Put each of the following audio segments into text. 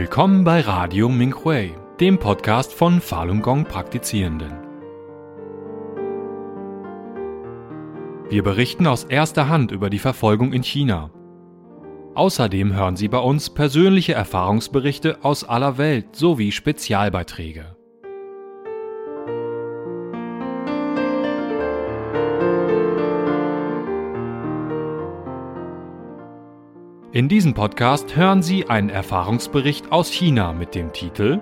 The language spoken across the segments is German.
Willkommen bei Radio Minghui, dem Podcast von Falun Gong Praktizierenden. Wir berichten aus erster Hand über die Verfolgung in China. Außerdem hören Sie bei uns persönliche Erfahrungsberichte aus aller Welt sowie Spezialbeiträge. In diesem Podcast hören Sie einen Erfahrungsbericht aus China mit dem Titel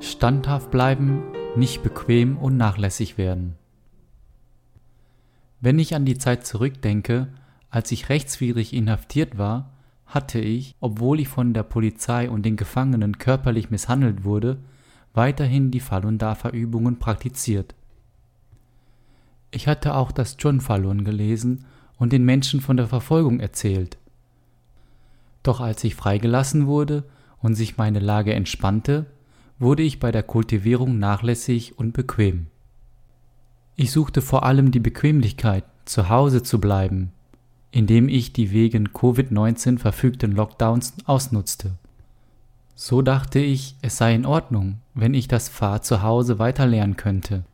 Standhaft bleiben, nicht bequem und nachlässig werden. Wenn ich an die Zeit zurückdenke, als ich rechtswidrig inhaftiert war, hatte ich, obwohl ich von der Polizei und den Gefangenen körperlich misshandelt wurde, weiterhin die Falun Dafa Übungen praktiziert. Ich hatte auch das John Falun gelesen und den Menschen von der Verfolgung erzählt. Doch als ich freigelassen wurde und sich meine Lage entspannte, wurde ich bei der Kultivierung nachlässig und bequem. Ich suchte vor allem die Bequemlichkeit, zu Hause zu bleiben, indem ich die wegen Covid-19 verfügten Lockdowns ausnutzte. So dachte ich, es sei in Ordnung, wenn ich das Fahr zu Hause weiterlernen könnte.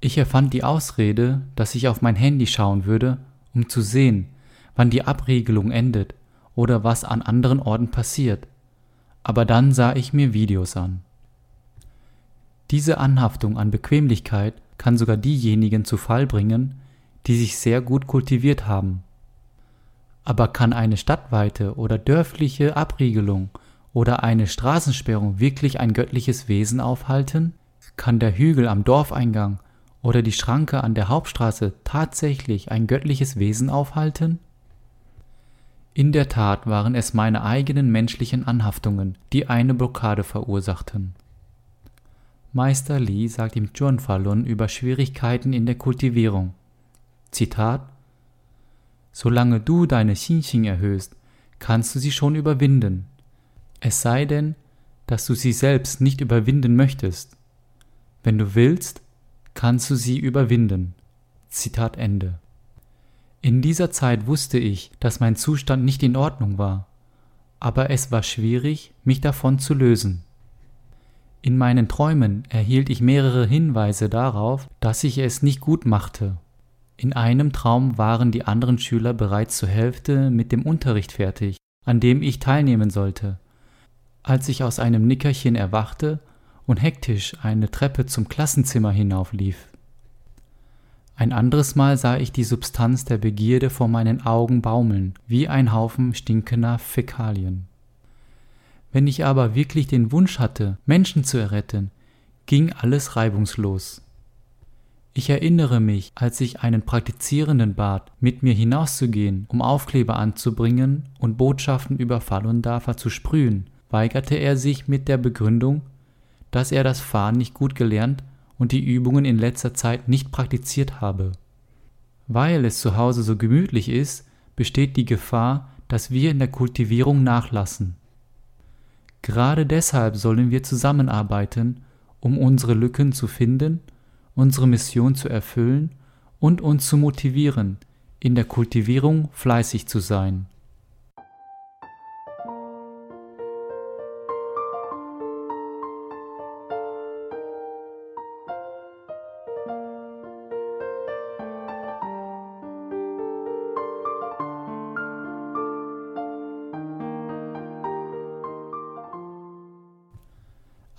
Ich erfand die Ausrede, dass ich auf mein Handy schauen würde, um zu sehen, wann die Abriegelung endet oder was an anderen Orten passiert, aber dann sah ich mir Videos an. Diese Anhaftung an Bequemlichkeit kann sogar diejenigen zu Fall bringen, die sich sehr gut kultiviert haben. Aber kann eine stadtweite oder dörfliche Abriegelung oder eine Straßensperrung wirklich ein göttliches Wesen aufhalten? Kann der Hügel am Dorfeingang oder die Schranke an der Hauptstraße tatsächlich ein göttliches Wesen aufhalten? In der Tat waren es meine eigenen menschlichen Anhaftungen, die eine Blockade verursachten. Meister Li sagt im Zhuan Falun über Schwierigkeiten in der Kultivierung. Zitat Solange du deine Xinxing erhöhst, kannst du sie schon überwinden. Es sei denn, dass du sie selbst nicht überwinden möchtest. Wenn du willst, kannst du sie überwinden. Zitat Ende. In dieser Zeit wusste ich, dass mein Zustand nicht in Ordnung war, aber es war schwierig, mich davon zu lösen. In meinen Träumen erhielt ich mehrere Hinweise darauf, dass ich es nicht gut machte. In einem Traum waren die anderen Schüler bereits zur Hälfte mit dem Unterricht fertig, an dem ich teilnehmen sollte. Als ich aus einem Nickerchen erwachte und hektisch eine Treppe zum Klassenzimmer hinauflief. Ein anderes Mal sah ich die Substanz der Begierde vor meinen Augen baumeln, wie ein Haufen stinkender Fäkalien. Wenn ich aber wirklich den Wunsch hatte, Menschen zu erretten, ging alles reibungslos. Ich erinnere mich, als ich einen Praktizierenden bat, mit mir hinauszugehen, um Aufkleber anzubringen und Botschaften über Falun Dafa zu sprühen, weigerte er sich mit der Begründung, dass er das Fahren nicht gut gelernt und die Übungen in letzter Zeit nicht praktiziert habe. Weil es zu Hause so gemütlich ist, besteht die Gefahr, dass wir in der Kultivierung nachlassen. Gerade deshalb sollen wir zusammenarbeiten, um unsere Lücken zu finden, unsere Mission zu erfüllen und uns zu motivieren, in der Kultivierung fleißig zu sein.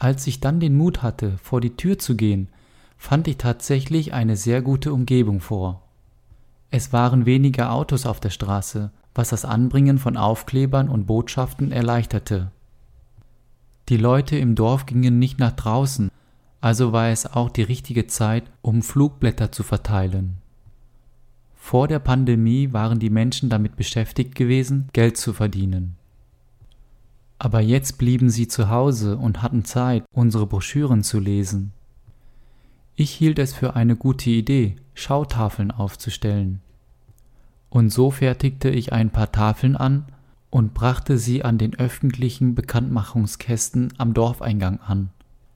Als ich dann den Mut hatte, vor die Tür zu gehen, fand ich tatsächlich eine sehr gute Umgebung vor. Es waren weniger Autos auf der Straße, was das Anbringen von Aufklebern und Botschaften erleichterte. Die Leute im Dorf gingen nicht nach draußen, also war es auch die richtige Zeit, um Flugblätter zu verteilen. Vor der Pandemie waren die Menschen damit beschäftigt gewesen, Geld zu verdienen. Aber jetzt blieben sie zu Hause und hatten Zeit, unsere Broschüren zu lesen. Ich hielt es für eine gute Idee, Schautafeln aufzustellen. Und so fertigte ich ein paar Tafeln an und brachte sie an den öffentlichen Bekanntmachungskästen am Dorfeingang an,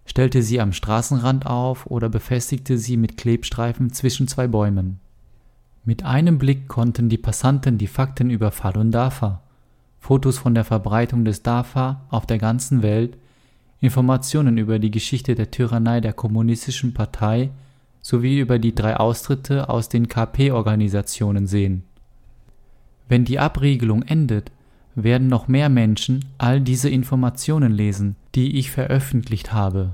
stellte sie am Straßenrand auf oder befestigte sie mit Klebstreifen zwischen zwei Bäumen. Mit einem Blick konnten die Passanten die Fakten über Falun Dafa, Fotos von der Verbreitung des Dafa auf der ganzen Welt, Informationen über die Geschichte der Tyrannei der Kommunistischen Partei sowie über die drei Austritte aus den KP-Organisationen sehen. Wenn die Abriegelung endet, werden noch mehr Menschen all diese Informationen lesen, die ich veröffentlicht habe.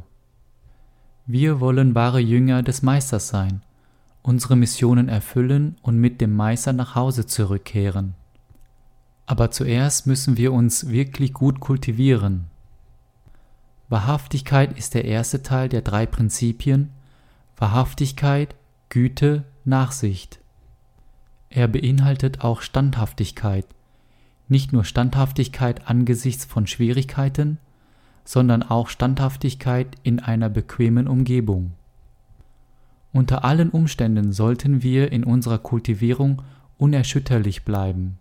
Wir wollen wahre Jünger des Meisters sein, unsere Missionen erfüllen und mit dem Meister nach Hause zurückkehren. Aber zuerst müssen wir uns wirklich gut kultivieren. Wahrhaftigkeit ist der erste Teil der drei Prinzipien Wahrhaftigkeit, Güte, Nachsicht. Er beinhaltet auch Standhaftigkeit, nicht nur Standhaftigkeit angesichts von Schwierigkeiten, sondern auch Standhaftigkeit in einer bequemen Umgebung. Unter allen Umständen sollten wir in unserer Kultivierung unerschütterlich bleiben.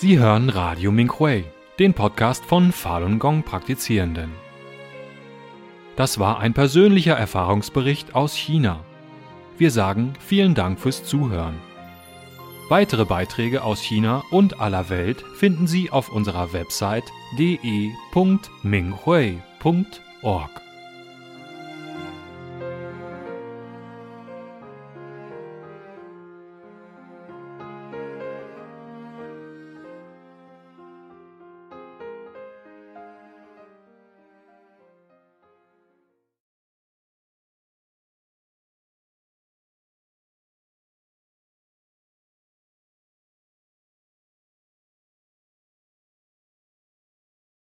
Sie hören Radio Minhui, den Podcast von Falun Gong Praktizierenden. Das war ein persönlicher Erfahrungsbericht aus China. Wir sagen vielen Dank fürs Zuhören. Weitere Beiträge aus China und aller Welt finden Sie auf unserer Website de.minghui.org.